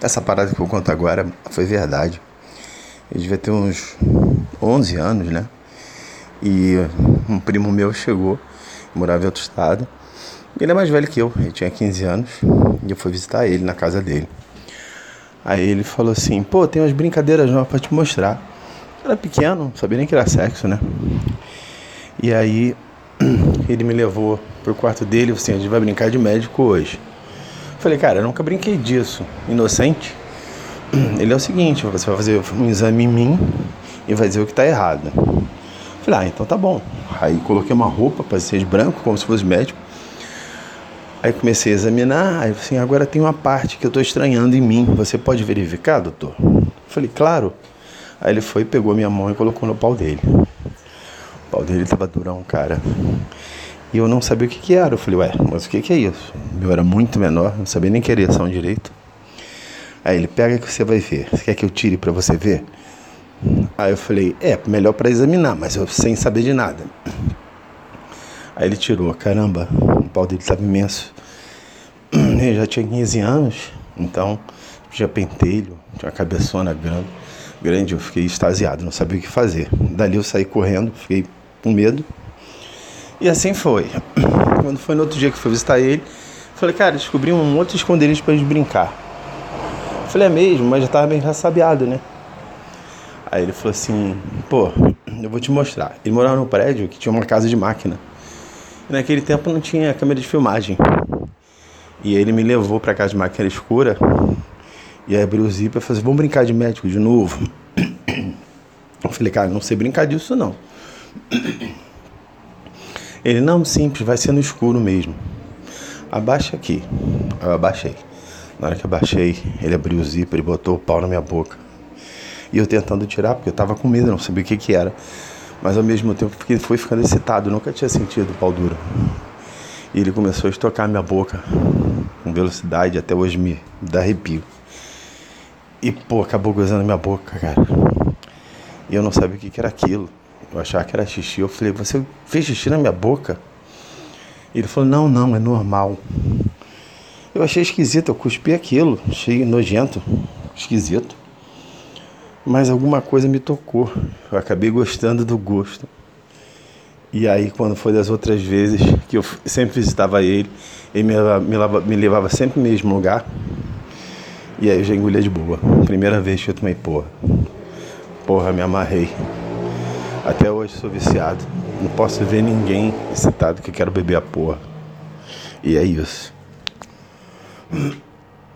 Essa parada que eu conto agora foi verdade. Ele devia ter uns 11 anos, né? E um primo meu chegou, morava em outro estado. Ele é mais velho que eu, ele tinha 15 anos. E eu fui visitar ele na casa dele. Aí ele falou assim: pô, tem umas brincadeiras novas pra te mostrar. Eu era pequeno, não sabia nem que era sexo, né? E aí ele me levou pro quarto dele e falou assim: a gente vai brincar de médico hoje. Falei, cara, eu nunca brinquei disso. Inocente. Ele é o seguinte, você vai fazer um exame em mim e vai dizer o que está errado. Falei, ah, então tá bom. Aí coloquei uma roupa ser de branco, como se fosse médico. Aí comecei a examinar, aí assim, agora tem uma parte que eu estou estranhando em mim. Você pode verificar, doutor? Falei, claro. Aí ele foi, pegou minha mão e colocou no pau dele. O pau dele tava durão, cara. E eu não sabia o que, que era. Eu falei, ué, mas o que, que é isso? Eu era muito menor, não sabia nem que era ereção direito. Aí ele, pega que você vai ver. Você quer que eu tire para você ver? Aí eu falei, é, melhor para examinar, mas eu sem saber de nada. Aí ele tirou, caramba, o pau dele estava imenso. Ele já tinha 15 anos, então tinha pentelho, tinha uma cabeçona grande, grande, eu fiquei extasiado, não sabia o que fazer. Dali eu saí correndo, fiquei com medo. E assim foi. Quando foi no outro dia que fui visitar ele, falei, cara, descobri um outro esconderijo pra gente brincar. Falei, é mesmo, mas já tava bem ressabiado, né? Aí ele falou assim, pô, eu vou te mostrar. Ele morava num prédio que tinha uma casa de máquina. E naquele tempo não tinha câmera de filmagem. E ele me levou pra casa de máquina escura e abriu o zíper e falou assim, vamos brincar de médico de novo? Eu falei, cara, não sei brincar disso não. Ele, não, simples, vai ser no escuro mesmo. Abaixa aqui. Eu abaixei. Na hora que abaixei, ele abriu o zíper e botou o pau na minha boca. E eu tentando tirar, porque eu tava com medo, não sabia o que que era. Mas ao mesmo tempo fiquei, fui ficando excitado, nunca tinha sentido pau duro. E ele começou a estocar minha boca com velocidade, até hoje me dá arrepio. E pô, acabou gozando minha boca, cara. E eu não sabia o que, que era aquilo. Eu achava que era xixi. Eu falei, você fez xixi na minha boca? Ele falou, não, não, é normal. Eu achei esquisito, eu cuspi aquilo, achei nojento, esquisito. Mas alguma coisa me tocou. Eu acabei gostando do gosto. E aí, quando foi das outras vezes que eu sempre visitava ele, ele me levava, me me levava sempre no mesmo lugar. E aí eu já engolia de boa. Primeira vez que eu tomei porra. Porra, me amarrei. Até hoje sou viciado. Não posso ver ninguém excitado que quero beber a porra. E é isso.